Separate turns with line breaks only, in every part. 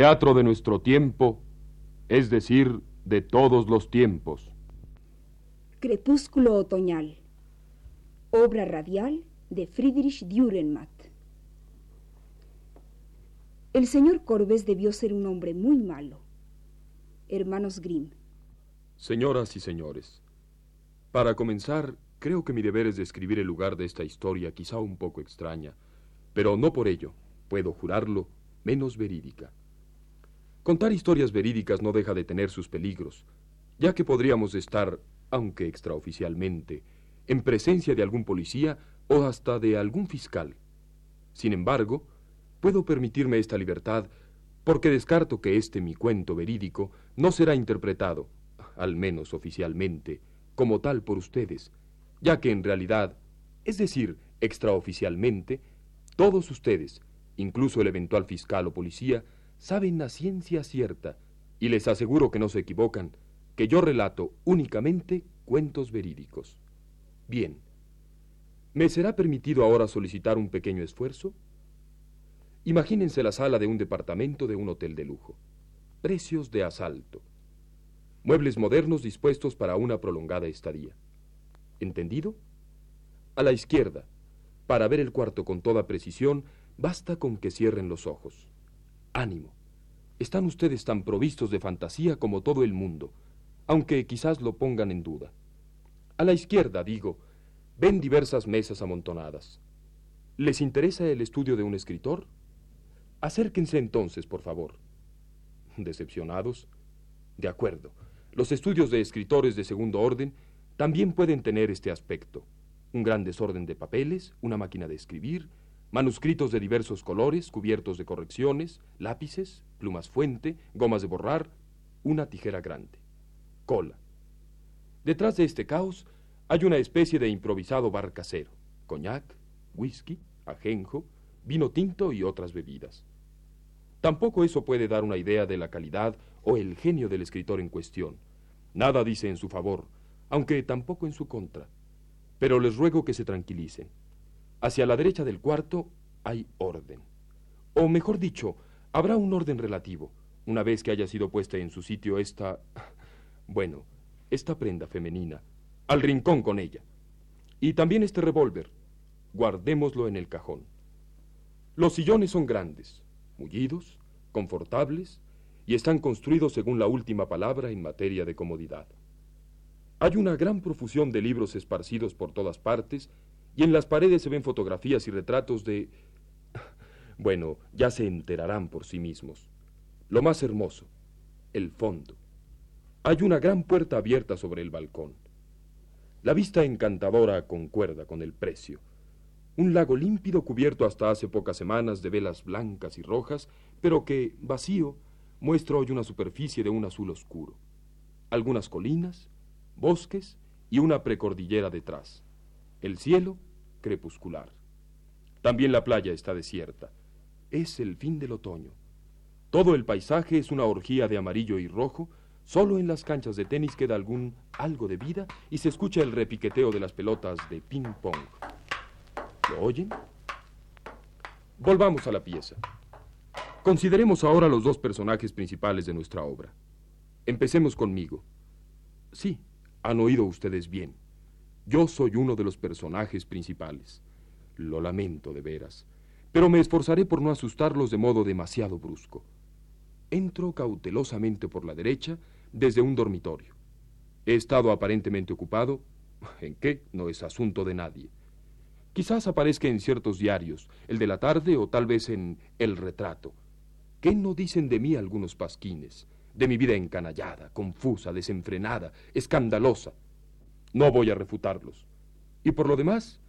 teatro de nuestro tiempo, es decir, de todos los tiempos.
Crepúsculo otoñal. Obra radial de Friedrich Dürrenmatt. El señor Corbes debió ser un hombre muy malo. Hermanos Grimm.
Señoras y señores, para comenzar, creo que mi deber es describir el lugar de esta historia, quizá un poco extraña, pero no por ello, puedo jurarlo, menos verídica. Contar historias verídicas no deja de tener sus peligros, ya que podríamos estar, aunque extraoficialmente, en presencia de algún policía o hasta de algún fiscal. Sin embargo, puedo permitirme esta libertad porque descarto que este mi cuento verídico no será interpretado, al menos oficialmente, como tal por ustedes, ya que en realidad, es decir, extraoficialmente, todos ustedes, incluso el eventual fiscal o policía, saben a ciencia cierta, y les aseguro que no se equivocan, que yo relato únicamente cuentos verídicos. Bien, ¿me será permitido ahora solicitar un pequeño esfuerzo? Imagínense la sala de un departamento de un hotel de lujo. Precios de asalto. Muebles modernos dispuestos para una prolongada estadía. ¿Entendido? A la izquierda, para ver el cuarto con toda precisión, basta con que cierren los ojos. Ánimo. Están ustedes tan provistos de fantasía como todo el mundo, aunque quizás lo pongan en duda. A la izquierda, digo, ven diversas mesas amontonadas. ¿Les interesa el estudio de un escritor? Acérquense entonces, por favor. ¿Decepcionados? De acuerdo. Los estudios de escritores de segundo orden también pueden tener este aspecto. Un gran desorden de papeles, una máquina de escribir, manuscritos de diversos colores, cubiertos de correcciones, lápices, plumas fuente, gomas de borrar, una tijera grande. Cola. Detrás de este caos hay una especie de improvisado bar casero, coñac, whisky, ajenjo, vino tinto y otras bebidas. Tampoco eso puede dar una idea de la calidad o el genio del escritor en cuestión. Nada dice en su favor, aunque tampoco en su contra. Pero les ruego que se tranquilicen. Hacia la derecha del cuarto hay orden. O mejor dicho, habrá un orden relativo, una vez que haya sido puesta en su sitio esta... bueno, esta prenda femenina. Al rincón con ella. Y también este revólver. Guardémoslo en el cajón. Los sillones son grandes, mullidos, confortables y están construidos según la última palabra en materia de comodidad. Hay una gran profusión de libros esparcidos por todas partes y en las paredes se ven fotografías y retratos de... Bueno, ya se enterarán por sí mismos. Lo más hermoso, el fondo. Hay una gran puerta abierta sobre el balcón. La vista encantadora concuerda con el precio. Un lago límpido cubierto hasta hace pocas semanas de velas blancas y rojas, pero que, vacío, muestra hoy una superficie de un azul oscuro. Algunas colinas, bosques y una precordillera detrás. El cielo, crepuscular. También la playa está desierta. Es el fin del otoño. Todo el paisaje es una orgía de amarillo y rojo. Solo en las canchas de tenis queda algún algo de vida y se escucha el repiqueteo de las pelotas de ping-pong. ¿Lo oyen? Volvamos a la pieza. Consideremos ahora los dos personajes principales de nuestra obra. Empecemos conmigo. Sí, han oído ustedes bien. Yo soy uno de los personajes principales. Lo lamento de veras, pero me esforzaré por no asustarlos de modo demasiado brusco. Entro cautelosamente por la derecha desde un dormitorio. He estado aparentemente ocupado. ¿En qué? No es asunto de nadie. Quizás aparezca en ciertos diarios, el de la tarde o tal vez en El Retrato. ¿Qué no dicen de mí algunos pasquines? De mi vida encanallada, confusa, desenfrenada, escandalosa. No voy a refutarlos. Y por lo demás,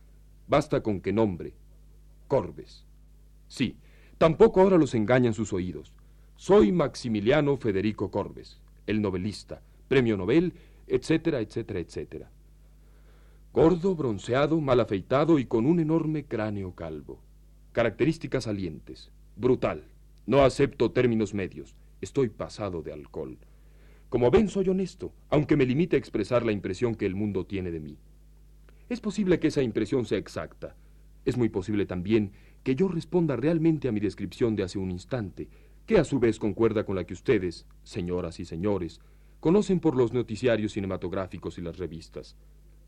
basta con que nombre. Corbes. Sí, tampoco ahora los engañan sus oídos. Soy Maximiliano Federico Corbes, el novelista, premio Nobel, etcétera, etcétera, etcétera. Gordo, bronceado, mal afeitado y con un enorme cráneo calvo. Características salientes. Brutal. No acepto términos medios. Estoy pasado de alcohol. Como ven, soy honesto, aunque me limite a expresar la impresión que el mundo tiene de mí. Es posible que esa impresión sea exacta. Es muy posible también que yo responda realmente a mi descripción de hace un instante, que a su vez concuerda con la que ustedes, señoras y señores, conocen por los noticiarios cinematográficos y las revistas.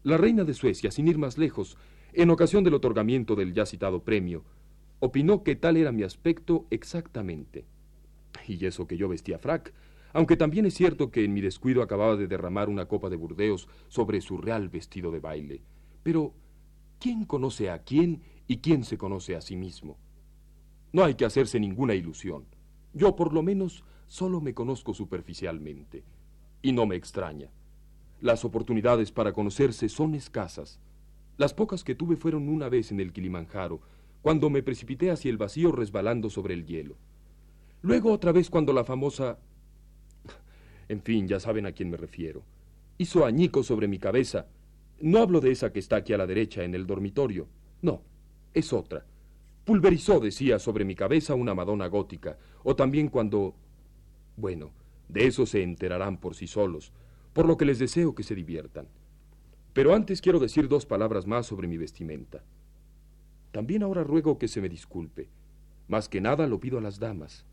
La reina de Suecia, sin ir más lejos, en ocasión del otorgamiento del ya citado premio, opinó que tal era mi aspecto exactamente. Y eso que yo vestía frac, aunque también es cierto que en mi descuido acababa de derramar una copa de Burdeos sobre su real vestido de baile. Pero, ¿quién conoce a quién y quién se conoce a sí mismo? No hay que hacerse ninguna ilusión. Yo, por lo menos, solo me conozco superficialmente. Y no me extraña. Las oportunidades para conocerse son escasas. Las pocas que tuve fueron una vez en el Kilimanjaro, cuando me precipité hacia el vacío resbalando sobre el hielo. Luego otra vez cuando la famosa... En fin, ya saben a quién me refiero. Hizo añicos sobre mi cabeza. No hablo de esa que está aquí a la derecha en el dormitorio. No, es otra. Pulverizó, decía, sobre mi cabeza una Madonna gótica. O también cuando... Bueno, de eso se enterarán por sí solos, por lo que les deseo que se diviertan. Pero antes quiero decir dos palabras más sobre mi vestimenta. También ahora ruego que se me disculpe. Más que nada lo pido a las damas.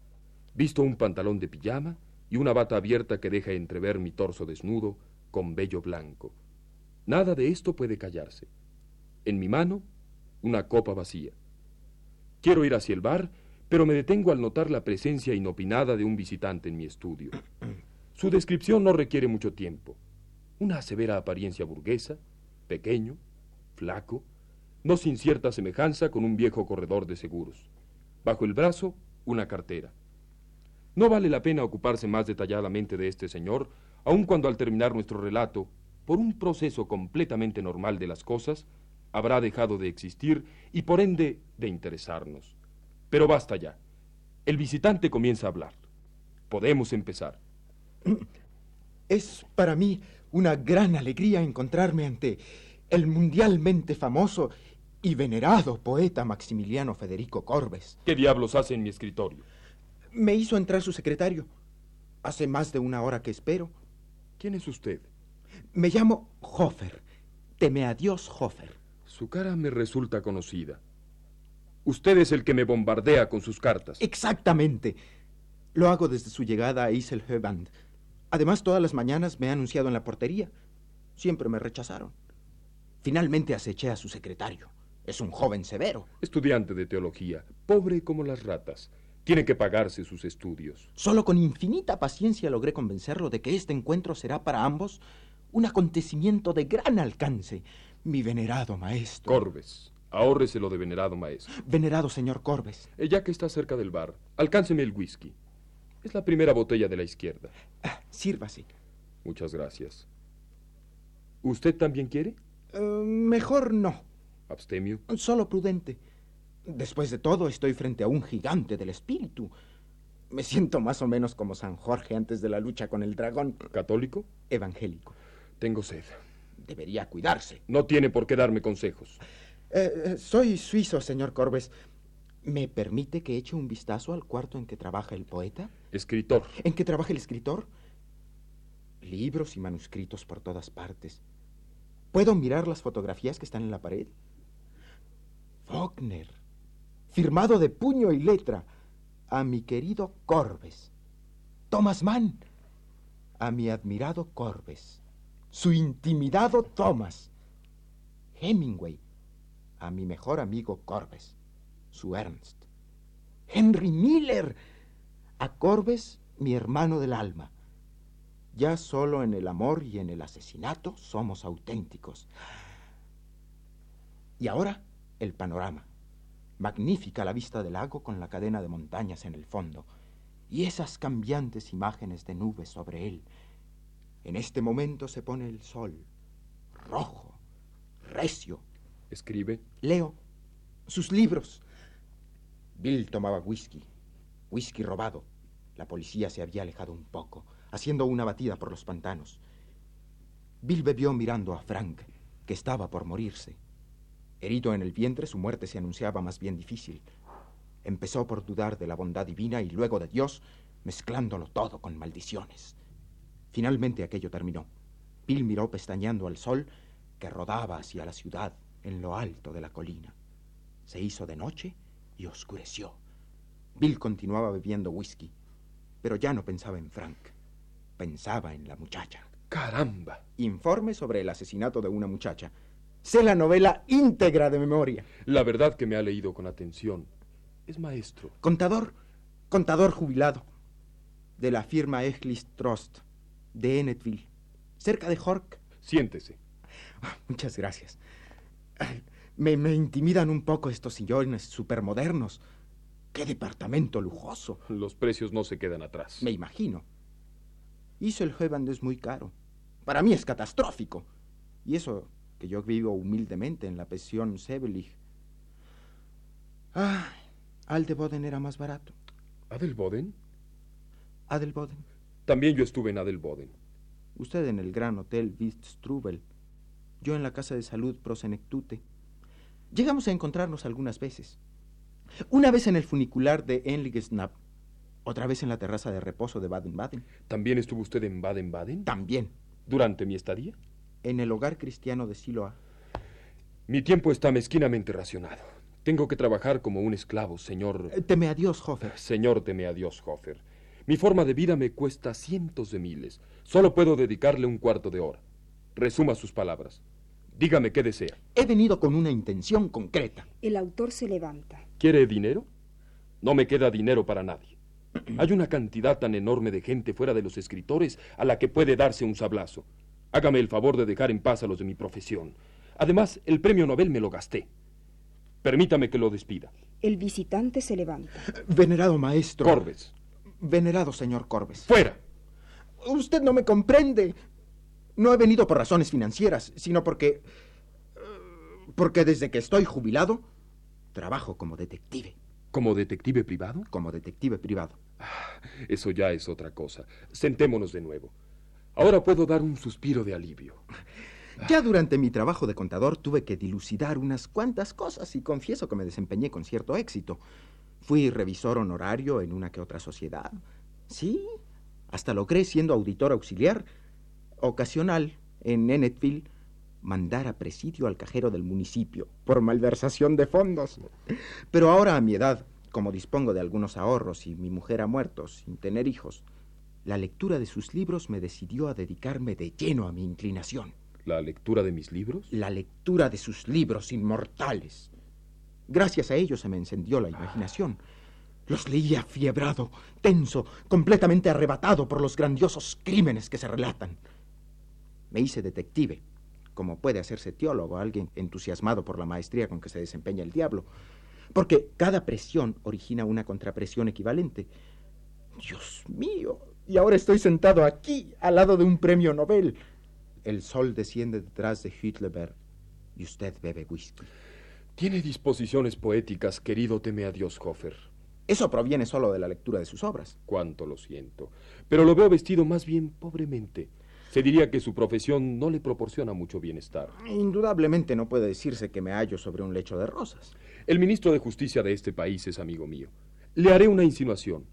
Visto un pantalón de pijama y una bata abierta que deja entrever mi torso desnudo con vello blanco. Nada de esto puede callarse. En mi mano, una copa vacía. Quiero ir hacia el bar, pero me detengo al notar la presencia inopinada de un visitante en mi estudio. Su descripción no requiere mucho tiempo. Una severa apariencia burguesa, pequeño, flaco, no sin cierta semejanza con un viejo corredor de seguros. Bajo el brazo, una cartera. No vale la pena ocuparse más detalladamente de este señor, aun cuando al terminar nuestro relato, por un proceso completamente normal de las cosas, habrá dejado de existir y por ende de interesarnos. Pero basta ya. El visitante comienza a hablar. Podemos empezar.
Es para mí una gran alegría encontrarme ante el mundialmente famoso y venerado poeta Maximiliano Federico Corbes.
¿Qué diablos hace en mi escritorio?
Me hizo entrar su secretario. Hace más de una hora que espero.
¿Quién es usted?
Me llamo Hofer. Teme a Dios, Hofer.
Su cara me resulta conocida. Usted es el que me bombardea con sus cartas.
Exactamente. Lo hago desde su llegada a Iselhöband. Además, todas las mañanas me ha anunciado en la portería. Siempre me rechazaron. Finalmente aceché a su secretario. Es un joven severo.
Estudiante de teología, pobre como las ratas. Tiene que pagarse sus estudios.
Solo con infinita paciencia logré convencerlo de que este encuentro será para ambos un acontecimiento de gran alcance. Mi venerado maestro.
Corbes, ahórreselo de venerado maestro.
Venerado señor Corbes.
Eh, ya que está cerca del bar, alcánceme el whisky. Es la primera botella de la izquierda.
Ah, sírvase.
Muchas gracias. ¿Usted también quiere?
Eh, mejor no.
¿Abstemio?
Solo prudente. Después de todo, estoy frente a un gigante del espíritu. Me siento más o menos como San Jorge antes de la lucha con el dragón.
¿Católico?
Evangélico.
Tengo sed.
Debería cuidarse.
No tiene por qué darme consejos.
Eh, eh, soy suizo, señor Corbes. ¿Me permite que eche un vistazo al cuarto en que trabaja el poeta?
Escritor.
¿En que trabaja el escritor? Libros y manuscritos por todas partes. ¿Puedo mirar las fotografías que están en la pared? Faulkner, firmado de puño y letra, a mi querido Corbes. Thomas Mann, a mi admirado Corbes. Su intimidado Thomas. Hemingway, a mi mejor amigo Corbes. Su Ernst. Henry Miller, a Corbes, mi hermano del alma. Ya solo en el amor y en el asesinato somos auténticos. Y ahora el panorama. Magnífica la vista del lago con la cadena de montañas en el fondo y esas cambiantes imágenes de nubes sobre él. En este momento se pone el sol, rojo, recio.
¿Escribe?
Leo sus libros. Bill tomaba whisky, whisky robado. La policía se había alejado un poco, haciendo una batida por los pantanos. Bill bebió mirando a Frank, que estaba por morirse. Herido en el vientre, su muerte se anunciaba más bien difícil. Empezó por dudar de la bondad divina y luego de Dios, mezclándolo todo con maldiciones. Finalmente aquello terminó. Bill miró pestañeando al sol que rodaba hacia la ciudad en lo alto de la colina. Se hizo de noche y oscureció. Bill continuaba bebiendo whisky, pero ya no pensaba en Frank. Pensaba en la muchacha.
¡Caramba!
Informe sobre el asesinato de una muchacha. Sé la novela íntegra de memoria.
La verdad que me ha leído con atención. Es maestro.
Contador, contador jubilado. De la firma Echlis Trust, de Ennetville, cerca de Hork.
Siéntese.
Ah, muchas gracias. Me, me intimidan un poco estos sillones supermodernos. ¡Qué departamento lujoso!
Los precios no se quedan atrás.
Me imagino. Hizo el Heuland es muy caro. Para mí es catastrófico. Y eso que yo vivo humildemente en la pensión Sebelig. Ah, Adelboden era más barato.
¿Adelboden?
Adelboden.
También yo estuve en Adelboden.
Usted en el gran hotel Strubel. Yo en la casa de salud Prosenectute. Llegamos a encontrarnos algunas veces. Una vez en el funicular de Enligesnap, otra vez en la terraza de reposo de Baden-Baden.
¿También estuvo usted en Baden-Baden?
También.
¿Durante mi estadía?
En el hogar cristiano de Siloa.
Mi tiempo está mezquinamente racionado. Tengo que trabajar como un esclavo, señor.
Eh, teme a Dios, Hofer.
Señor, teme a Dios, Hofer. Mi forma de vida me cuesta cientos de miles. Solo puedo dedicarle un cuarto de hora. Resuma sus palabras. Dígame qué desea.
He venido con una intención concreta.
El autor se levanta.
¿Quiere dinero? No me queda dinero para nadie. Hay una cantidad tan enorme de gente fuera de los escritores a la que puede darse un sablazo. Hágame el favor de dejar en paz a los de mi profesión. Además, el premio Nobel me lo gasté. Permítame que lo despida.
El visitante se levanta.
Venerado maestro.
Corbes.
Venerado señor Corbes.
¡Fuera!
Usted no me comprende. No he venido por razones financieras, sino porque... Porque desde que estoy jubilado, trabajo como detective.
¿Como detective privado?
Como detective privado.
Ah, eso ya es otra cosa. Sentémonos de nuevo. Ahora puedo dar un suspiro de alivio.
Ya durante mi trabajo de contador tuve que dilucidar unas cuantas cosas y confieso que me desempeñé con cierto éxito. Fui revisor honorario en una que otra sociedad. Sí, hasta logré, siendo auditor auxiliar, ocasional en Ennetville, mandar a presidio al cajero del municipio por malversación de fondos. Pero ahora a mi edad, como dispongo de algunos ahorros y mi mujer ha muerto sin tener hijos, la lectura de sus libros me decidió a dedicarme de lleno a mi inclinación.
¿La lectura de mis libros?
La lectura de sus libros inmortales. Gracias a ellos se me encendió la imaginación. Los leía fiebrado, tenso, completamente arrebatado por los grandiosos crímenes que se relatan. Me hice detective, como puede hacerse teólogo alguien entusiasmado por la maestría con que se desempeña el diablo, porque cada presión origina una contrapresión equivalente. Dios mío, y ahora estoy sentado aquí, al lado de un premio Nobel. El sol desciende detrás de Hitlerberg y usted bebe whisky.
Tiene disposiciones poéticas, querido teme a Dios, Hofer.
Eso proviene solo de la lectura de sus obras.
Cuánto lo siento. Pero lo veo vestido más bien pobremente. Se diría que su profesión no le proporciona mucho bienestar.
Indudablemente no puede decirse que me hallo sobre un lecho de rosas.
El ministro de Justicia de este país es amigo mío. Le haré una insinuación.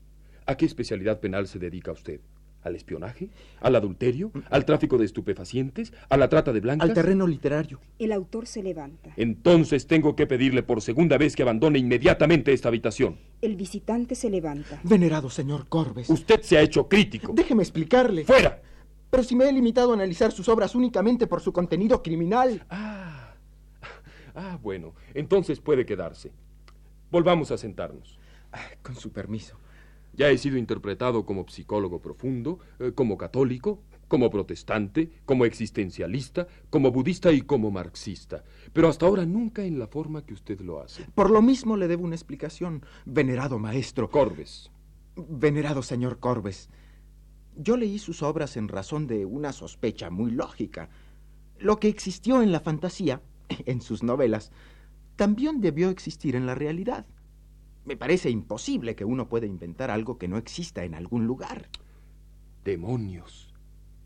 ¿A qué especialidad penal se dedica usted? ¿Al espionaje? ¿Al adulterio? ¿Al tráfico de estupefacientes? ¿A la trata de blancas?
Al terreno literario.
El autor se levanta.
Entonces tengo que pedirle por segunda vez que abandone inmediatamente esta habitación.
El visitante se levanta.
Venerado señor Corbes.
Usted se ha hecho crítico.
Déjeme explicarle.
¡Fuera!
Pero si me he limitado a analizar sus obras únicamente por su contenido criminal.
Ah. Ah, bueno. Entonces puede quedarse. Volvamos a sentarnos.
Ah, con su permiso.
Ya he sido interpretado como psicólogo profundo, eh, como católico, como protestante, como existencialista, como budista y como marxista, pero hasta ahora nunca en la forma que usted lo hace.
Por lo mismo le debo una explicación, venerado maestro.
Corbes.
Venerado señor Corbes. Yo leí sus obras en razón de una sospecha muy lógica. Lo que existió en la fantasía, en sus novelas, también debió existir en la realidad. Me parece imposible que uno pueda inventar algo que no exista en algún lugar.
Demonios.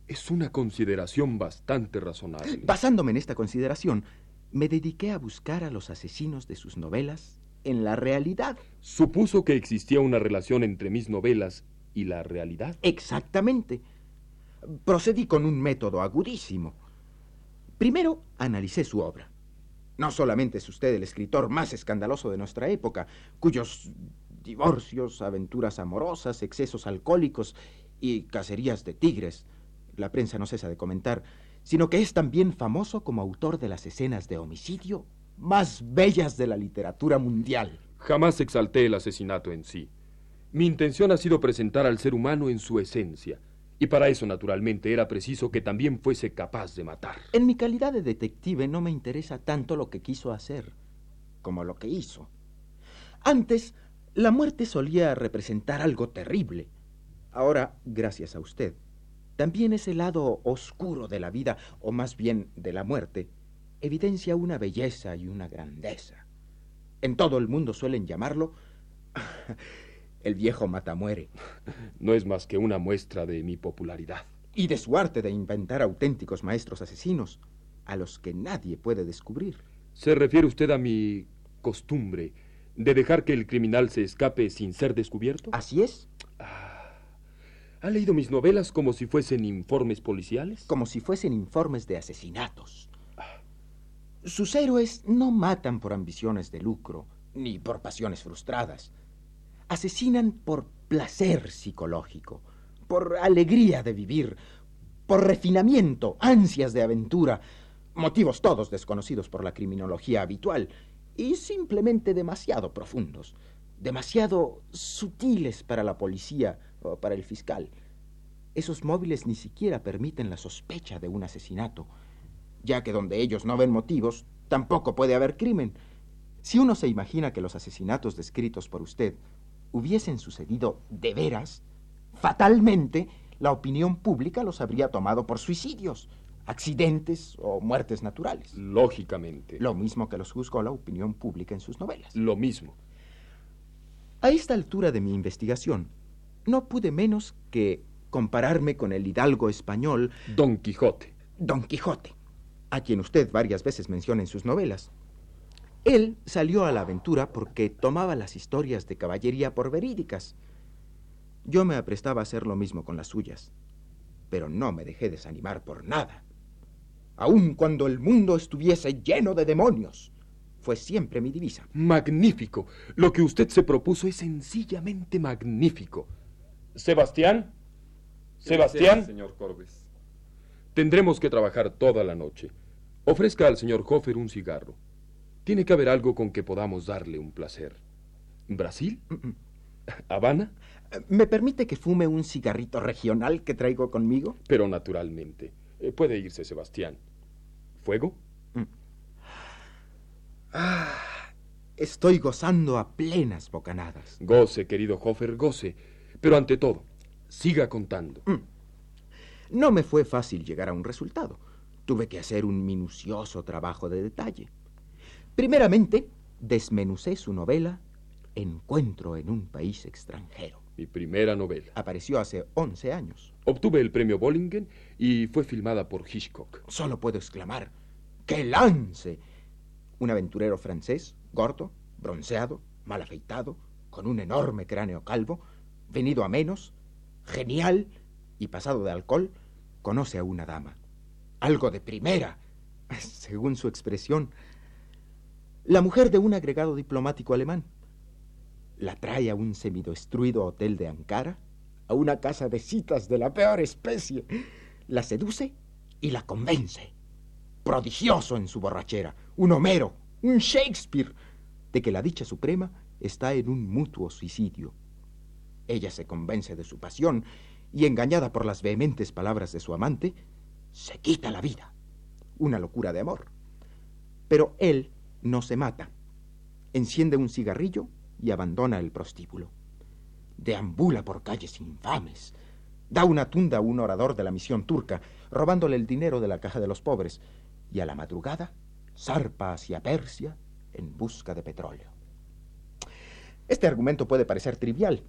Es una consideración bastante razonable.
Basándome en esta consideración, me dediqué a buscar a los asesinos de sus novelas en la realidad.
Supuso que existía una relación entre mis novelas y la realidad.
Exactamente. Procedí con un método agudísimo. Primero, analicé su obra. No solamente es usted el escritor más escandaloso de nuestra época, cuyos divorcios, aventuras amorosas, excesos alcohólicos y cacerías de tigres. La prensa no cesa de comentar, sino que es también famoso como autor de las escenas de homicidio más bellas de la literatura mundial.
Jamás exalté el asesinato en sí. Mi intención ha sido presentar al ser humano en su esencia, y para eso, naturalmente, era preciso que también fuese capaz de matar.
En mi calidad de detective no me interesa tanto lo que quiso hacer, como lo que hizo. Antes, la muerte solía representar algo terrible. Ahora, gracias a usted, también ese lado oscuro de la vida, o más bien de la muerte, evidencia una belleza y una grandeza. En todo el mundo suelen llamarlo el viejo matamuere.
No es más que una muestra de mi popularidad.
Y de su arte de inventar auténticos maestros asesinos, a los que nadie puede descubrir.
¿Se refiere usted a mi costumbre de dejar que el criminal se escape sin ser descubierto?
Así es.
Ah, ¿Ha leído mis novelas como si fuesen informes policiales?
Como si fuesen informes de asesinatos. Sus héroes no matan por ambiciones de lucro, ni por pasiones frustradas. Asesinan por placer psicológico, por alegría de vivir, por refinamiento, ansias de aventura, motivos todos desconocidos por la criminología habitual y simplemente demasiado profundos, demasiado sutiles para la policía o para el fiscal. Esos móviles ni siquiera permiten la sospecha de un asesinato ya que donde ellos no ven motivos, tampoco puede haber crimen. Si uno se imagina que los asesinatos descritos por usted hubiesen sucedido de veras, fatalmente, la opinión pública los habría tomado por suicidios, accidentes o muertes naturales.
Lógicamente.
Lo mismo que los juzgó la opinión pública en sus novelas.
Lo mismo.
A esta altura de mi investigación, no pude menos que compararme con el hidalgo español
Don Quijote.
Don Quijote a quien usted varias veces menciona en sus novelas. Él salió a la aventura porque tomaba las historias de caballería por verídicas. Yo me aprestaba a hacer lo mismo con las suyas, pero no me dejé desanimar por nada. Aun cuando el mundo estuviese lleno de demonios, fue siempre mi divisa.
Magnífico. Lo que usted se propuso es sencillamente magnífico. Sebastián. Sebastián.
señor Corbes.
Tendremos que trabajar toda la noche. Ofrezca al señor Hofer un cigarro. Tiene que haber algo con que podamos darle un placer. ¿Brasil? ¿Habana?
¿Me permite que fume un cigarrito regional que traigo conmigo?
Pero naturalmente. Eh, puede irse, Sebastián. ¿Fuego? Mm.
Ah, estoy gozando a plenas bocanadas.
Goce, querido Hofer, goce. Pero ante todo, siga contando. Mm.
No me fue fácil llegar a un resultado. Tuve que hacer un minucioso trabajo de detalle. Primeramente, desmenucé su novela Encuentro en un país extranjero.
Mi primera novela.
Apareció hace 11 años.
Obtuve el premio Bollingen y fue filmada por Hitchcock.
Solo puedo exclamar, ¡qué lance! Un aventurero francés, gordo, bronceado, mal afeitado, con un enorme cráneo calvo, venido a menos, genial y pasado de alcohol, conoce a una dama algo de primera, según su expresión, la mujer de un agregado diplomático alemán. La trae a un semidestruido hotel de Ankara, a una casa de citas de la peor especie. La seduce y la convence. Prodigioso en su borrachera, un Homero, un Shakespeare, de que la dicha suprema está en un mutuo suicidio. Ella se convence de su pasión y, engañada por las vehementes palabras de su amante, se quita la vida. Una locura de amor. Pero él no se mata. Enciende un cigarrillo y abandona el prostíbulo. Deambula por calles infames. Da una tunda a un orador de la misión turca, robándole el dinero de la caja de los pobres, y a la madrugada zarpa hacia Persia en busca de petróleo. Este argumento puede parecer trivial.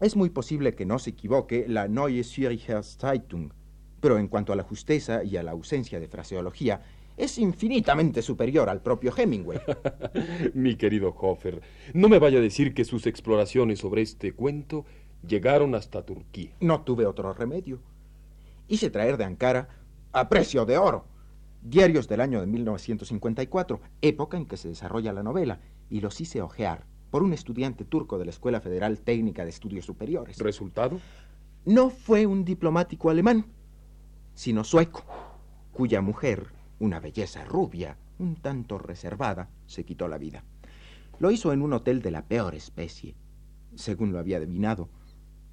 Es muy posible que no se equivoque la Neue Zürcher Zeitung, pero en cuanto a la justeza y a la ausencia de fraseología, es infinitamente superior al propio Hemingway.
Mi querido Hofer, no me vaya a decir que sus exploraciones sobre este cuento llegaron hasta Turquía.
No tuve otro remedio. Hice traer de Ankara, a precio de oro, diarios del año de 1954, época en que se desarrolla la novela, y los hice ojear, por un estudiante turco de la Escuela Federal Técnica de Estudios Superiores.
¿Resultado?
No fue un diplomático alemán, sino sueco, cuya mujer, una belleza rubia, un tanto reservada, se quitó la vida. Lo hizo en un hotel de la peor especie, según lo había adivinado,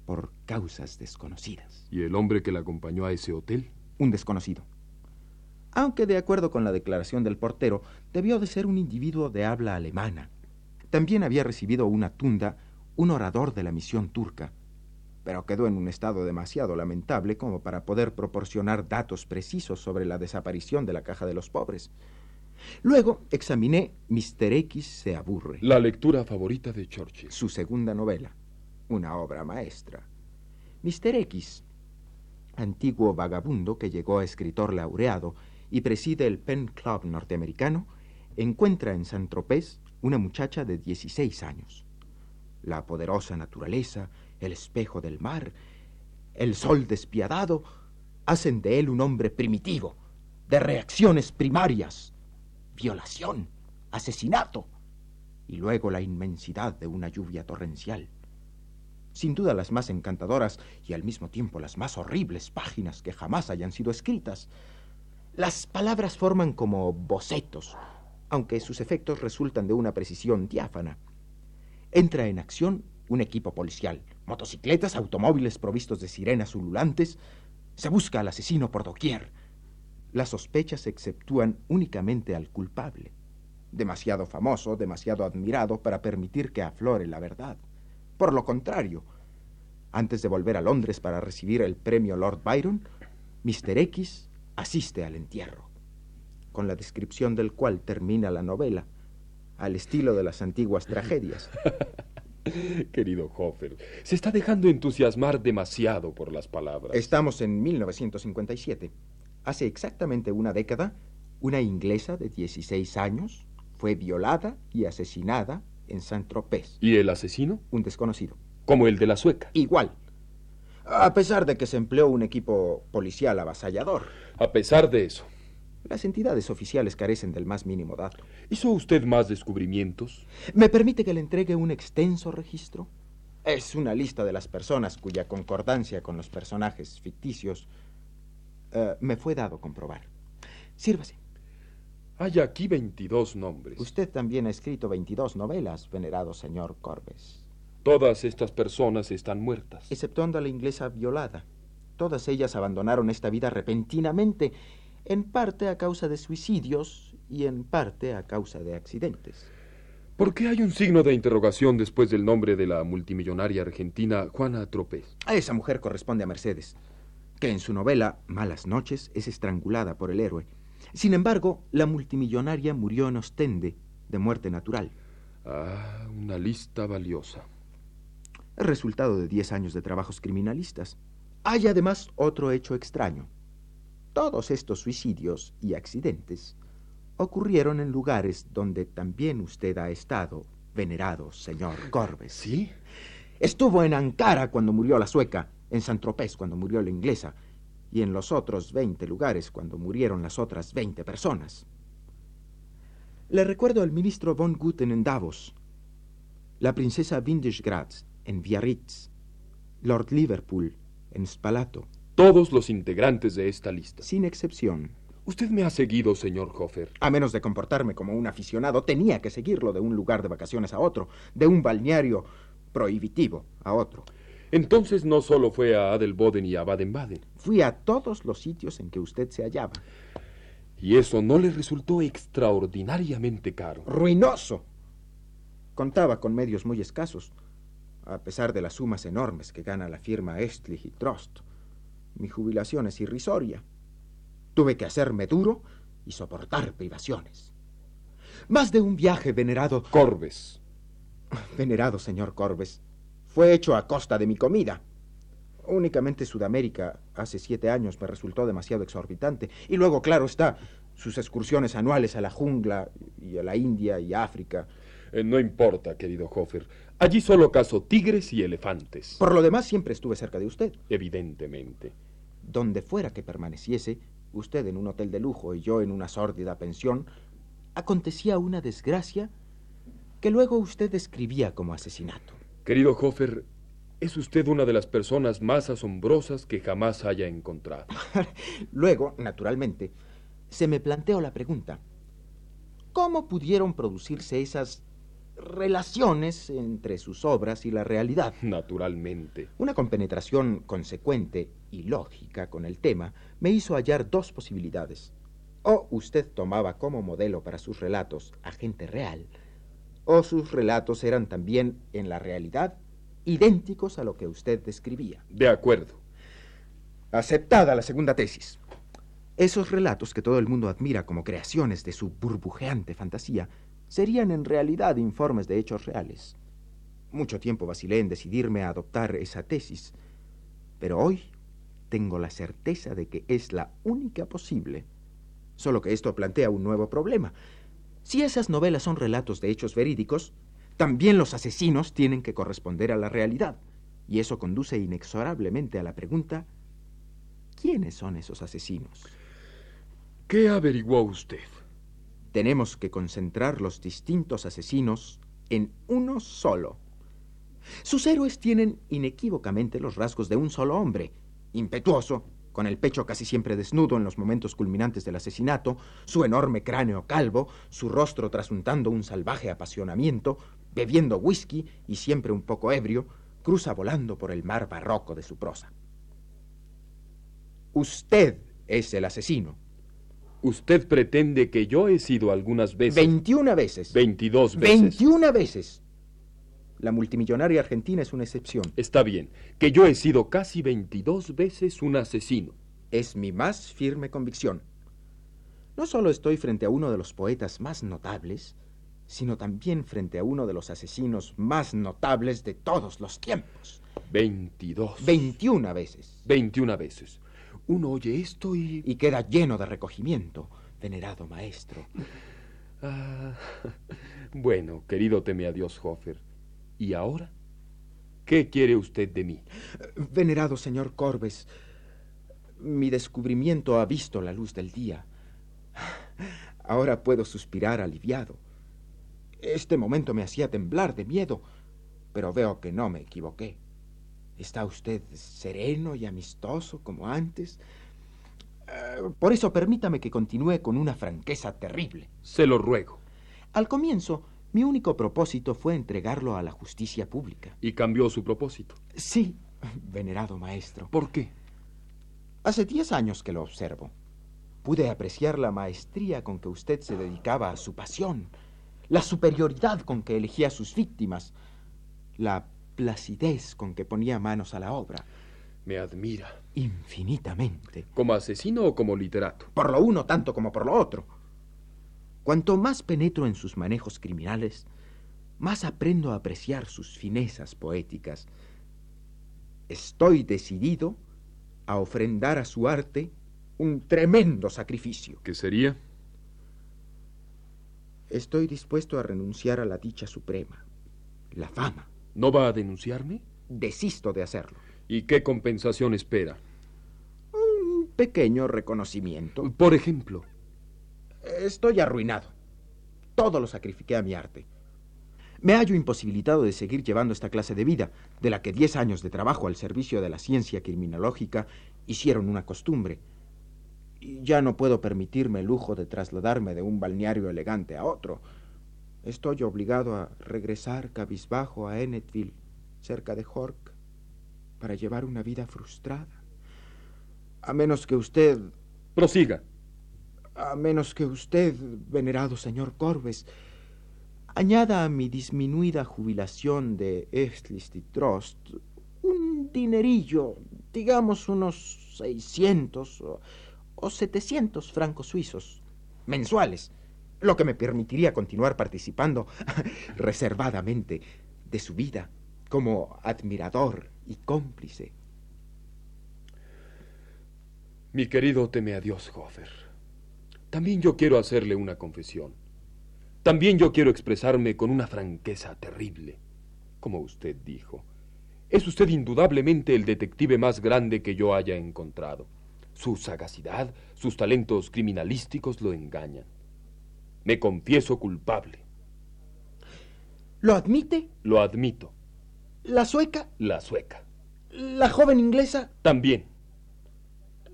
por causas desconocidas.
¿Y el hombre que la acompañó a ese hotel?
Un desconocido. Aunque de acuerdo con la declaración del portero, debió de ser un individuo de habla alemana. También había recibido una tunda un orador de la misión turca, pero quedó en un estado demasiado lamentable como para poder proporcionar datos precisos sobre la desaparición de la caja de los pobres. Luego examiné Mr. X se aburre.
La lectura favorita de Churchill.
Su segunda novela, una obra maestra. Mr. X, antiguo vagabundo que llegó a escritor laureado y preside el Pen Club norteamericano, encuentra en Saint-Tropez una muchacha de 16 años. La poderosa naturaleza, el espejo del mar, el sol despiadado, hacen de él un hombre primitivo, de reacciones primarias, violación, asesinato, y luego la inmensidad de una lluvia torrencial. Sin duda las más encantadoras y al mismo tiempo las más horribles páginas que jamás hayan sido escritas. Las palabras forman como bocetos, aunque sus efectos resultan de una precisión diáfana. Entra en acción un equipo policial, motocicletas, automóviles provistos de sirenas ululantes. Se busca al asesino por doquier. Las sospechas exceptúan únicamente al culpable, demasiado famoso, demasiado admirado para permitir que aflore la verdad. Por lo contrario, antes de volver a Londres para recibir el premio Lord Byron, Mr. X asiste al entierro, con la descripción del cual termina la novela, al estilo de las antiguas tragedias.
Querido Hofer, se está dejando entusiasmar demasiado por las palabras.
Estamos en 1957. Hace exactamente una década, una inglesa de 16 años fue violada y asesinada en Saint-Tropez.
¿Y el asesino?
Un desconocido.
Como el de la sueca.
Igual. A pesar de que se empleó un equipo policial avasallador.
A pesar de eso.
Las entidades oficiales carecen del más mínimo dato.
¿Hizo usted más descubrimientos?
¿Me permite que le entregue un extenso registro? Es una lista de las personas cuya concordancia con los personajes ficticios eh, me fue dado comprobar. Sírvase.
Hay aquí 22 nombres.
Usted también ha escrito 22 novelas, venerado señor Corbes.
Todas estas personas están muertas.
Exceptuando a la inglesa violada. Todas ellas abandonaron esta vida repentinamente, en parte a causa de suicidios y en parte a causa de accidentes.
¿Por qué hay un signo de interrogación después del nombre de la multimillonaria argentina Juana Tropez?
A esa mujer corresponde a Mercedes, que en su novela Malas noches es estrangulada por el héroe. Sin embargo, la multimillonaria murió en Ostende, de muerte natural.
Ah, una lista valiosa.
El resultado de diez años de trabajos criminalistas. Hay además otro hecho extraño. Todos estos suicidios y accidentes ocurrieron en lugares donde también usted ha estado, venerado señor Corbes.
¿Sí?
Estuvo en Ankara cuando murió la sueca, en San Tropez cuando murió la inglesa, y en los otros veinte lugares cuando murieron las otras veinte personas. Le recuerdo al ministro von Guten en Davos, la princesa Windesgratz en Biarritz, Lord Liverpool en Spalato.
Todos los integrantes de esta lista.
Sin excepción.
Usted me ha seguido, señor Hofer.
A menos de comportarme como un aficionado, tenía que seguirlo de un lugar de vacaciones a otro, de un balneario prohibitivo a otro.
Entonces no solo fue a Adelboden y a Baden-Baden.
Fui a todos los sitios en que usted se hallaba.
¿Y eso no le resultó extraordinariamente caro?
Ruinoso. Contaba con medios muy escasos, a pesar de las sumas enormes que gana la firma Estlich y Trost. Mi jubilación es irrisoria. Tuve que hacerme duro y soportar privaciones. Más de un viaje, venerado.
Corbes.
Venerado señor Corbes, fue hecho a costa de mi comida. Únicamente Sudamérica hace siete años me resultó demasiado exorbitante. Y luego, claro está, sus excursiones anuales a la jungla y a la India y África.
Eh, no importa, querido Hofer. Allí solo cazo tigres y elefantes.
Por lo demás, siempre estuve cerca de usted.
Evidentemente.
Donde fuera que permaneciese, usted en un hotel de lujo y yo en una sórdida pensión, acontecía una desgracia que luego usted describía como asesinato.
Querido Hofer, es usted una de las personas más asombrosas que jamás haya encontrado.
luego, naturalmente, se me planteó la pregunta, ¿cómo pudieron producirse esas relaciones entre sus obras y la realidad?
Naturalmente.
Una compenetración consecuente y lógica con el tema me hizo hallar dos posibilidades. O usted tomaba como modelo para sus relatos a gente real, o sus relatos eran también, en la realidad, idénticos a lo que usted describía.
De acuerdo.
Aceptada la segunda tesis. Esos relatos que todo el mundo admira como creaciones de su burbujeante fantasía serían en realidad informes de hechos reales. Mucho tiempo vacilé en decidirme a adoptar esa tesis, pero hoy tengo la certeza de que es la única posible. Solo que esto plantea un nuevo problema. Si esas novelas son relatos de hechos verídicos, también los asesinos tienen que corresponder a la realidad. Y eso conduce inexorablemente a la pregunta, ¿quiénes son esos asesinos?
¿Qué averiguó usted?
Tenemos que concentrar los distintos asesinos en uno solo. Sus héroes tienen inequívocamente los rasgos de un solo hombre, impetuoso, con el pecho casi siempre desnudo en los momentos culminantes del asesinato, su enorme cráneo calvo, su rostro trasuntando un salvaje apasionamiento, bebiendo whisky y siempre un poco ebrio, cruza volando por el mar barroco de su prosa. Usted es el asesino.
Usted pretende que yo he sido algunas veces.
Veintiuna veces.
Veintidós veces.
Veintiuna veces. La multimillonaria argentina es una excepción.
Está bien, que yo he sido casi 22 veces un asesino.
Es mi más firme convicción. No solo estoy frente a uno de los poetas más notables, sino también frente a uno de los asesinos más notables de todos los tiempos.
22.
21 veces.
21 veces. Uno oye esto y...
Y queda lleno de recogimiento, venerado maestro.
Ah, bueno, querido teme a Dios, Hofer. ¿Y ahora? ¿Qué quiere usted de mí?
Venerado señor Corbes, mi descubrimiento ha visto la luz del día. Ahora puedo suspirar aliviado. Este momento me hacía temblar de miedo, pero veo que no me equivoqué. ¿Está usted sereno y amistoso como antes? Eh, por eso permítame que continúe con una franqueza terrible.
Se lo ruego.
Al comienzo mi único propósito fue entregarlo a la justicia pública.
¿Y cambió su propósito?
Sí, venerado maestro.
¿Por qué?
Hace diez años que lo observo. Pude apreciar la maestría con que usted se dedicaba a su pasión, la superioridad con que elegía a sus víctimas, la placidez con que ponía manos a la obra.
Me admira.
Infinitamente.
¿Como asesino o como literato?
Por lo uno tanto como por lo otro. Cuanto más penetro en sus manejos criminales, más aprendo a apreciar sus finezas poéticas. Estoy decidido a ofrendar a su arte un tremendo sacrificio.
¿Qué sería?
Estoy dispuesto a renunciar a la dicha suprema, la fama.
¿No va a denunciarme?
Desisto de hacerlo.
¿Y qué compensación espera?
Un pequeño reconocimiento.
Por ejemplo.
Estoy arruinado. Todo lo sacrifiqué a mi arte. Me hallo imposibilitado de seguir llevando esta clase de vida, de la que diez años de trabajo al servicio de la ciencia criminológica hicieron una costumbre. Y ya no puedo permitirme el lujo de trasladarme de un balneario elegante a otro. Estoy obligado a regresar cabizbajo a Ennetville, cerca de Hork, para llevar una vida frustrada. A menos que usted...
Prosiga
a menos que usted, venerado señor Corbes, añada a mi disminuida jubilación de Eastlisty Trust un dinerillo, digamos unos 600 o, o 700 francos suizos mensuales, lo que me permitiría continuar participando reservadamente de su vida como admirador y cómplice.
Mi querido teme a Dios, Hofer. También yo quiero hacerle una confesión. También yo quiero expresarme con una franqueza terrible. Como usted dijo, es usted indudablemente el detective más grande que yo haya encontrado. Su sagacidad, sus talentos criminalísticos lo engañan. Me confieso culpable.
¿Lo admite?
Lo admito.
¿La sueca?
La sueca.
¿La joven inglesa?
También.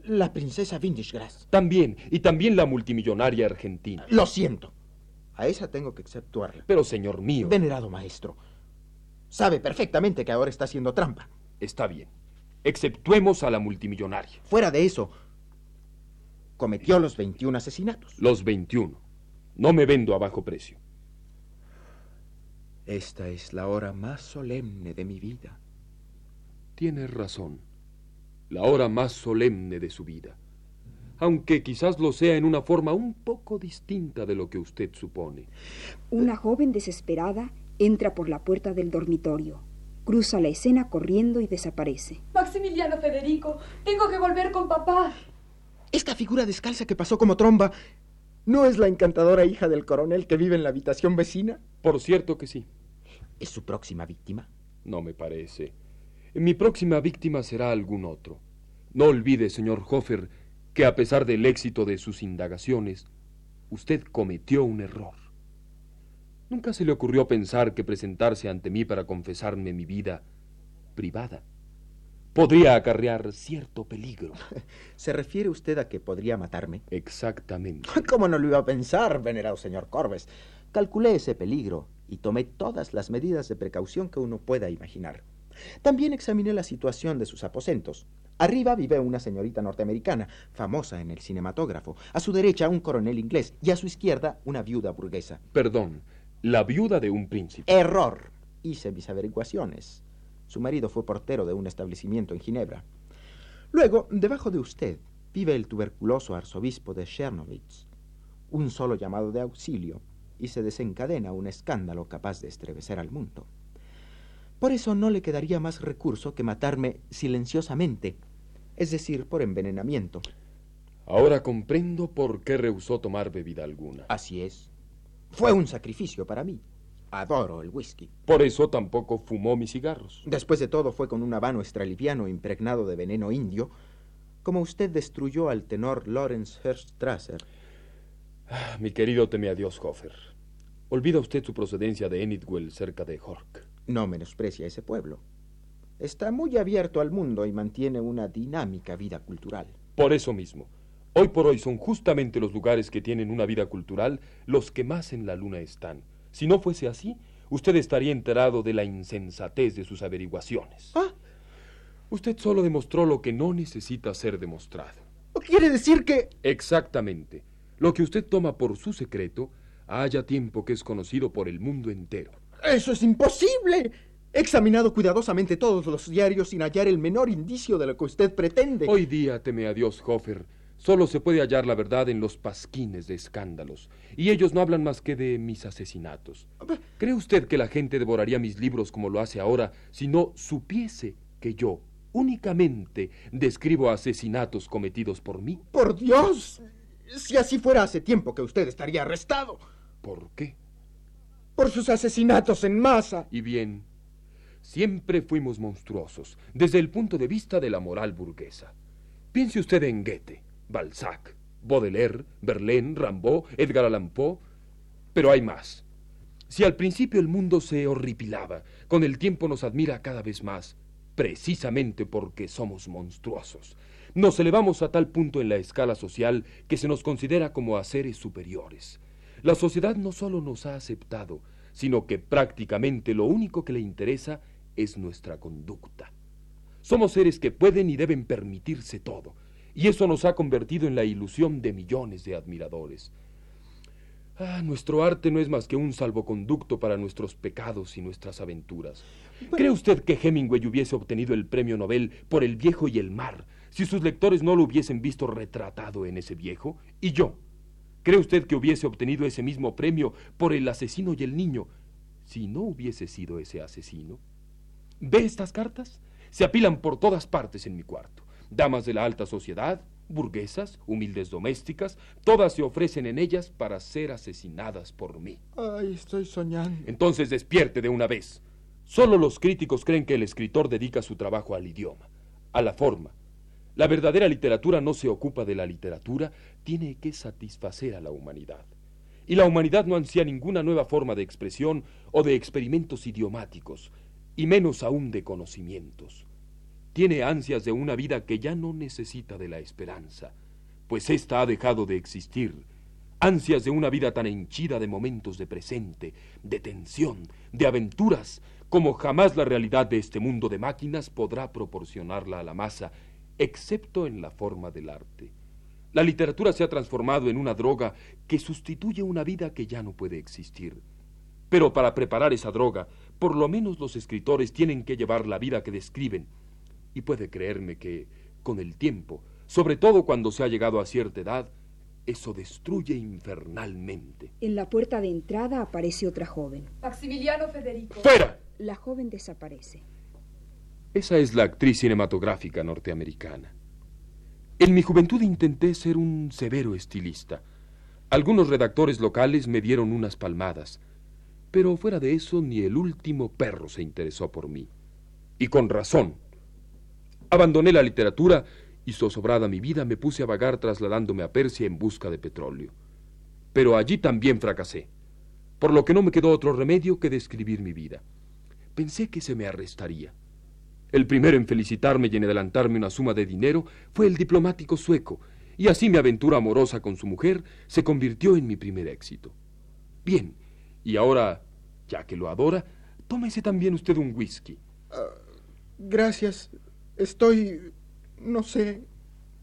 La princesa Windisgras.
También. Y también la multimillonaria argentina.
Lo siento. A esa tengo que exceptuarla.
Pero, señor mío.
Venerado maestro, sabe perfectamente que ahora está haciendo trampa.
Está bien. Exceptuemos a la multimillonaria.
Fuera de eso, cometió los 21 asesinatos.
Los 21. No me vendo a bajo precio.
Esta es la hora más solemne de mi vida.
Tiene razón. La hora más solemne de su vida. Aunque quizás lo sea en una forma un poco distinta de lo que usted supone.
Una joven desesperada entra por la puerta del dormitorio. Cruza la escena corriendo y desaparece.
Maximiliano Federico, tengo que volver con papá.
Esta figura descalza que pasó como tromba, ¿no es la encantadora hija del coronel que vive en la habitación vecina?
Por cierto que sí.
¿Es su próxima víctima?
No me parece. Mi próxima víctima será algún otro. No olvide, señor Hofer, que a pesar del éxito de sus indagaciones, usted cometió un error. Nunca se le ocurrió pensar que presentarse ante mí para confesarme mi vida privada podría acarrear cierto peligro.
¿Se refiere usted a que podría matarme?
Exactamente.
¿Cómo no lo iba a pensar, venerado señor Corbes? Calculé ese peligro y tomé todas las medidas de precaución que uno pueda imaginar. También examiné la situación de sus aposentos. Arriba vive una señorita norteamericana, famosa en el cinematógrafo. A su derecha un coronel inglés y a su izquierda una viuda burguesa.
Perdón, la viuda de un príncipe.
Error. Hice mis averiguaciones. Su marido fue portero de un establecimiento en Ginebra. Luego, debajo de usted, vive el tuberculoso arzobispo de Chernovitz. Un solo llamado de auxilio y se desencadena un escándalo capaz de estremecer al mundo. Por eso no le quedaría más recurso que matarme silenciosamente, es decir, por envenenamiento.
Ahora comprendo por qué rehusó tomar bebida alguna.
Así es. Fue un sacrificio para mí. Adoro el whisky.
Por eso tampoco fumó mis cigarros.
Después de todo, fue con un habano extraliviano impregnado de veneno indio como usted destruyó al tenor Lawrence Herstrasser.
Ah, mi querido teme a Dios, Hofer. Olvida usted su procedencia de Enidwell, cerca de Hork.
No menosprecia ese pueblo. Está muy abierto al mundo y mantiene una dinámica vida cultural.
Por eso mismo, hoy por hoy son justamente los lugares que tienen una vida cultural los que más en la luna están. Si no fuese así, usted estaría enterado de la insensatez de sus averiguaciones.
Ah,
Usted solo demostró lo que no necesita ser demostrado.
quiere decir que...
Exactamente. Lo que usted toma por su secreto, haya tiempo que es conocido por el mundo entero.
Eso es imposible. He examinado cuidadosamente todos los diarios sin hallar el menor indicio de lo que usted pretende.
Hoy día, teme a Dios, Hofer, solo se puede hallar la verdad en los pasquines de escándalos, y ellos no hablan más que de mis asesinatos. ¿Cree usted que la gente devoraría mis libros como lo hace ahora si no supiese que yo únicamente describo asesinatos cometidos por mí?
Por Dios. Si así fuera hace tiempo que usted estaría arrestado.
¿Por qué?
Por sus asesinatos en masa.
Y bien, siempre fuimos monstruosos desde el punto de vista de la moral burguesa. Piense usted en Goethe, Balzac, Baudelaire, Verlaine, Rimbaud, Edgar Allan Poe. Pero hay más. Si al principio el mundo se horripilaba, con el tiempo nos admira cada vez más, precisamente porque somos monstruosos. Nos elevamos a tal punto en la escala social que se nos considera como a seres superiores. La sociedad no solo nos ha aceptado, sino que prácticamente lo único que le interesa es nuestra conducta. Somos seres que pueden y deben permitirse todo, y eso nos ha convertido en la ilusión de millones de admiradores. Ah, nuestro arte no es más que un salvoconducto para nuestros pecados y nuestras aventuras. ¿Cree usted que Hemingway hubiese obtenido el premio Nobel por El viejo y el mar si sus lectores no lo hubiesen visto retratado en ese viejo? ¿Y yo? ¿Cree usted que hubiese obtenido ese mismo premio por El asesino y el niño si no hubiese sido ese asesino? ¿Ve estas cartas? Se apilan por todas partes en mi cuarto. Damas de la alta sociedad, burguesas, humildes domésticas, todas se ofrecen en ellas para ser asesinadas por mí.
Ay, estoy soñando.
Entonces despierte de una vez. Solo los críticos creen que el escritor dedica su trabajo al idioma, a la forma. La verdadera literatura no se ocupa de la literatura, tiene que satisfacer a la humanidad. y la humanidad no ansía ninguna nueva forma de expresión o de experimentos idiomáticos, y menos aún de conocimientos. Tiene ansias de una vida que ya no necesita de la esperanza, pues ésta ha dejado de existir. Ansias de una vida tan henchida de momentos de presente, de tensión, de aventuras, como jamás la realidad de este mundo de máquinas podrá proporcionarla a la masa, excepto en la forma del arte. La literatura se ha transformado en una droga que sustituye una vida que ya no puede existir. Pero para preparar esa droga, por lo menos los escritores tienen que llevar la vida que describen. Y puede creerme que, con el tiempo, sobre todo cuando se ha llegado a cierta edad, eso destruye infernalmente.
En la puerta de entrada aparece otra joven.
Maximiliano Federico.
¡Fuera!
La joven desaparece.
Esa es la actriz cinematográfica norteamericana. En mi juventud intenté ser un severo estilista. Algunos redactores locales me dieron unas palmadas, pero fuera de eso ni el último perro se interesó por mí. Y con razón. Abandoné la literatura y zozobrada mi vida me puse a vagar trasladándome a Persia en busca de petróleo. Pero allí también fracasé, por lo que no me quedó otro remedio que describir mi vida. Pensé que se me arrestaría. El primero en felicitarme y en adelantarme una suma de dinero fue el diplomático sueco, y así mi aventura amorosa con su mujer se convirtió en mi primer éxito. Bien, y ahora, ya que lo adora, tómese también usted un whisky.
Ah, gracias. Estoy... no sé.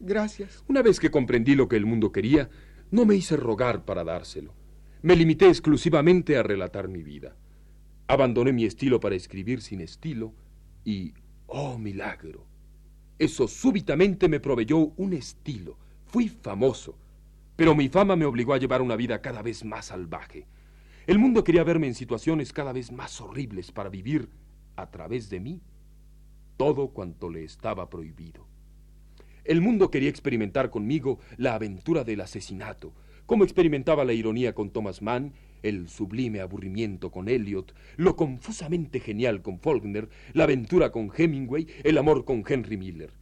Gracias.
Una vez que comprendí lo que el mundo quería, no me hice rogar para dárselo. Me limité exclusivamente a relatar mi vida. Abandoné mi estilo para escribir sin estilo y Oh, milagro. Eso súbitamente me proveyó un estilo. Fui famoso. Pero mi fama me obligó a llevar una vida cada vez más salvaje. El mundo quería verme en situaciones cada vez más horribles para vivir, a través de mí, todo cuanto le estaba prohibido. El mundo quería experimentar conmigo la aventura del asesinato, como experimentaba la ironía con Thomas Mann el sublime aburrimiento con Eliot, lo confusamente genial con Faulkner, la aventura con Hemingway, el amor con Henry Miller.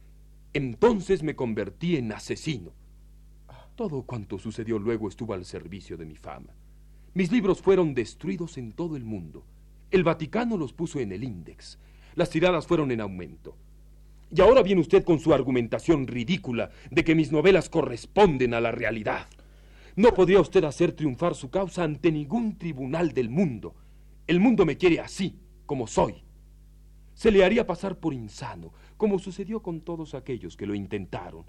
Entonces me convertí en asesino. Todo cuanto sucedió luego estuvo al servicio de mi fama. Mis libros fueron destruidos en todo el mundo. El Vaticano los puso en el índex. Las tiradas fueron en aumento. Y ahora viene usted con su argumentación ridícula de que mis novelas corresponden a la realidad. No podría usted hacer triunfar su causa ante ningún tribunal del mundo. El mundo me quiere así, como soy. Se le haría pasar por insano, como sucedió con todos aquellos que lo intentaron.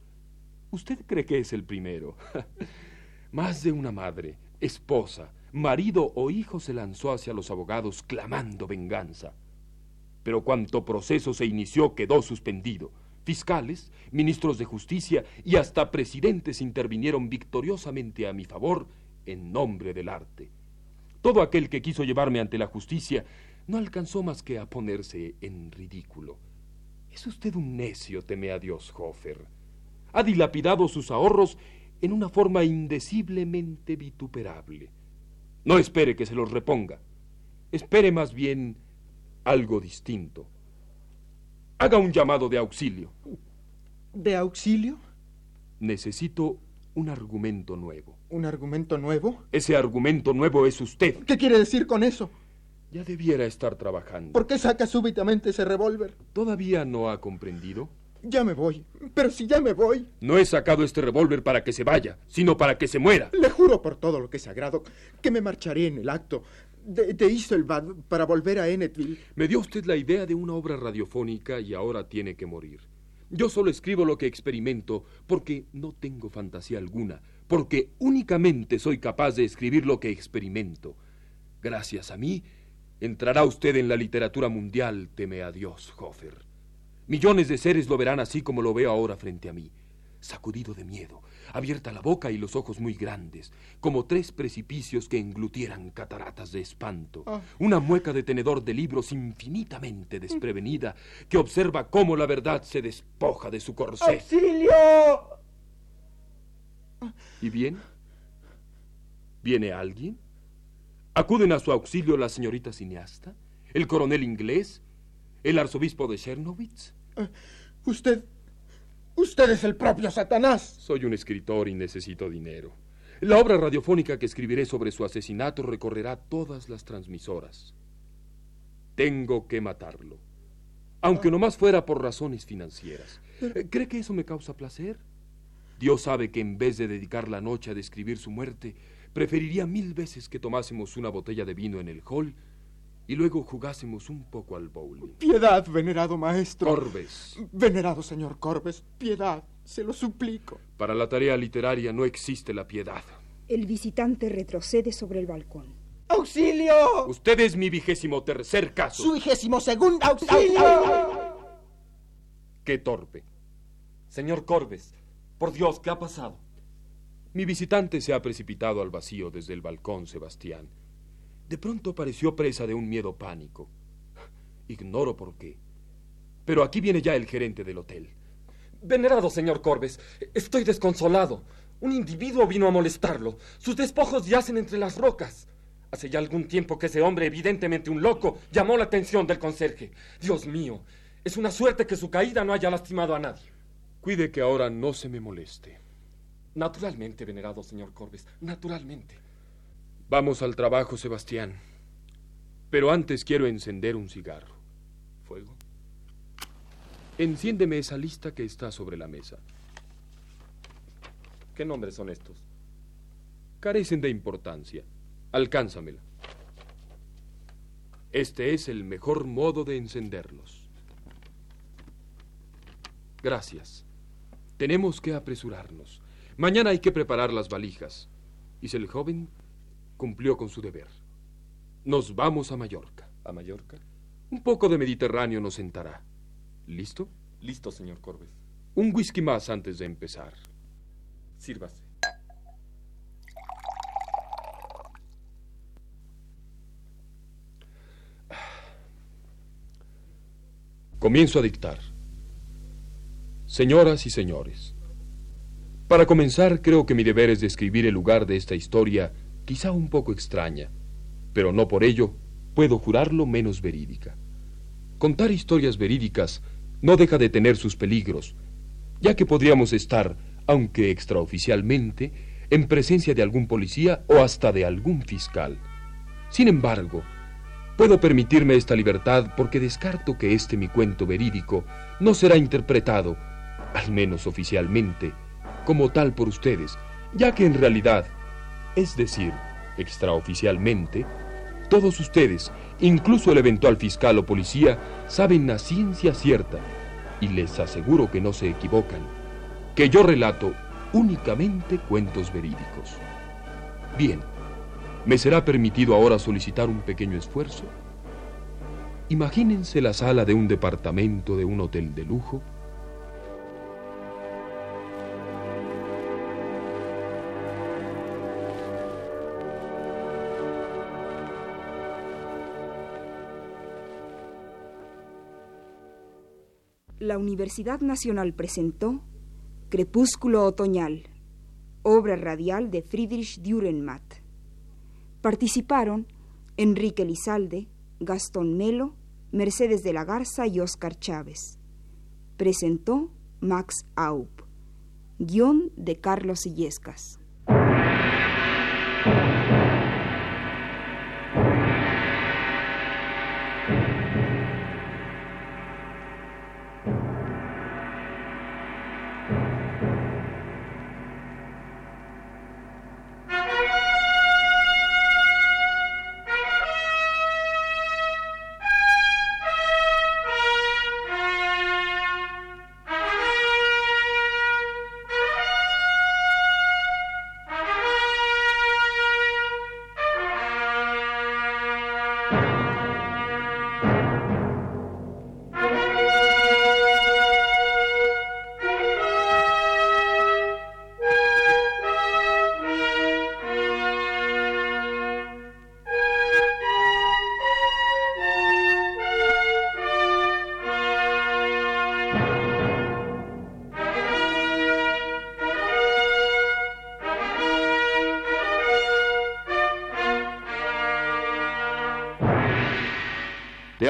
¿Usted cree que es el primero? Más de una madre, esposa, marido o hijo se lanzó hacia los abogados clamando venganza. Pero cuanto proceso se inició quedó suspendido. Fiscales, ministros de justicia y hasta presidentes intervinieron victoriosamente a mi favor en nombre del arte. Todo aquel que quiso llevarme ante la justicia no alcanzó más que a ponerse en ridículo. Es usted un necio, teme a Dios, Hofer. Ha dilapidado sus ahorros en una forma indeciblemente vituperable. No espere que se los reponga. Espere más bien algo distinto. Haga un llamado de auxilio.
¿De auxilio?
Necesito un argumento nuevo.
¿Un argumento nuevo?
Ese argumento nuevo es usted.
¿Qué quiere decir con eso?
Ya debiera estar trabajando.
¿Por qué saca súbitamente ese revólver?
¿Todavía no ha comprendido?
Ya me voy. Pero si ya me voy.
No he sacado este revólver para que se vaya, sino para que se muera.
Le juro por todo lo que es sagrado que me marcharé en el acto de, de Iselbad para volver a Ennetville.
Me dio usted la idea de una obra radiofónica y ahora tiene que morir. Yo solo escribo lo que experimento porque no tengo fantasía alguna, porque únicamente soy capaz de escribir lo que experimento. Gracias a mí, entrará usted en la literatura mundial, teme a Dios, Hofer. Millones de seres lo verán así como lo veo ahora frente a mí, sacudido de miedo, abierta la boca y los ojos muy grandes, como tres precipicios que englutieran cataratas de espanto,
Ah.
una mueca de tenedor de libros infinitamente desprevenida que observa cómo la verdad se despoja de su corsé.
¡Auxilio!
¿Y bien? ¿Viene alguien? ¿Acuden a su auxilio la señorita cineasta? ¿El coronel inglés? ¿El arzobispo de Chernowitz?
Usted. Usted es el propio Satanás.
Soy un escritor y necesito dinero. La obra radiofónica que escribiré sobre su asesinato recorrerá todas las transmisoras. Tengo que matarlo. Aunque nomás fuera por razones financieras. Eh, ¿Cree que eso me causa placer? Dios sabe que en vez de dedicar la noche a describir su muerte, preferiría mil veces que tomásemos una botella de vino en el hall y luego jugásemos un poco al bowling.
Piedad, venerado maestro.
Corbes.
Venerado señor Corbes, piedad, se lo suplico.
Para la tarea literaria no existe la piedad.
El visitante retrocede sobre el balcón.
¡Auxilio!
Usted es mi vigésimo tercer caso.
Su vigésimo segundo auxilio.
Qué torpe.
Señor Corbes, por Dios, ¿qué ha pasado?
Mi visitante se ha precipitado al vacío desde el balcón, Sebastián. De pronto pareció presa de un miedo pánico. Ignoro por qué. Pero aquí viene ya el gerente del hotel.
Venerado señor Corbes, estoy desconsolado. Un individuo vino a molestarlo. Sus despojos yacen entre las rocas. Hace ya algún tiempo que ese hombre, evidentemente un loco, llamó la atención del conserje. Dios mío, es una suerte que su caída no haya lastimado a nadie.
Cuide que ahora no se me moleste.
Naturalmente, venerado señor Corbes, naturalmente.
Vamos al trabajo, Sebastián. Pero antes quiero encender un cigarro.
¿Fuego?
Enciéndeme esa lista que está sobre la mesa.
¿Qué nombres son estos?
Carecen de importancia. Alcánzamela. Este es el mejor modo de encenderlos. Gracias. Tenemos que apresurarnos. Mañana hay que preparar las valijas. Y el joven cumplió con su deber. Nos vamos a Mallorca.
¿A Mallorca?
Un poco de Mediterráneo nos sentará. ¿Listo?
Listo, señor Corbes.
Un whisky más antes de empezar.
Sírvase.
Comienzo a dictar. Señoras y señores, para comenzar creo que mi deber es describir el lugar de esta historia, quizá un poco extraña, pero no por ello puedo jurarlo menos verídica. Contar historias verídicas no deja de tener sus peligros, ya que podríamos estar, aunque extraoficialmente, en presencia de algún policía o hasta de algún fiscal. Sin embargo, puedo permitirme esta libertad porque descarto que este mi cuento verídico no será interpretado, al menos oficialmente, como tal por ustedes, ya que en realidad, es decir, extraoficialmente, todos ustedes, incluso el eventual fiscal o policía, saben a ciencia cierta, y les aseguro que no se equivocan, que yo relato únicamente cuentos verídicos. Bien, ¿me será permitido ahora solicitar un pequeño esfuerzo? Imagínense la sala de un departamento de un hotel de lujo,
la Universidad Nacional presentó Crepúsculo Otoñal, obra radial de Friedrich Dürrenmatt. Participaron Enrique Lizalde, Gastón Melo, Mercedes de la Garza y Óscar Chávez. Presentó Max Aup. Guión de Carlos Illescas.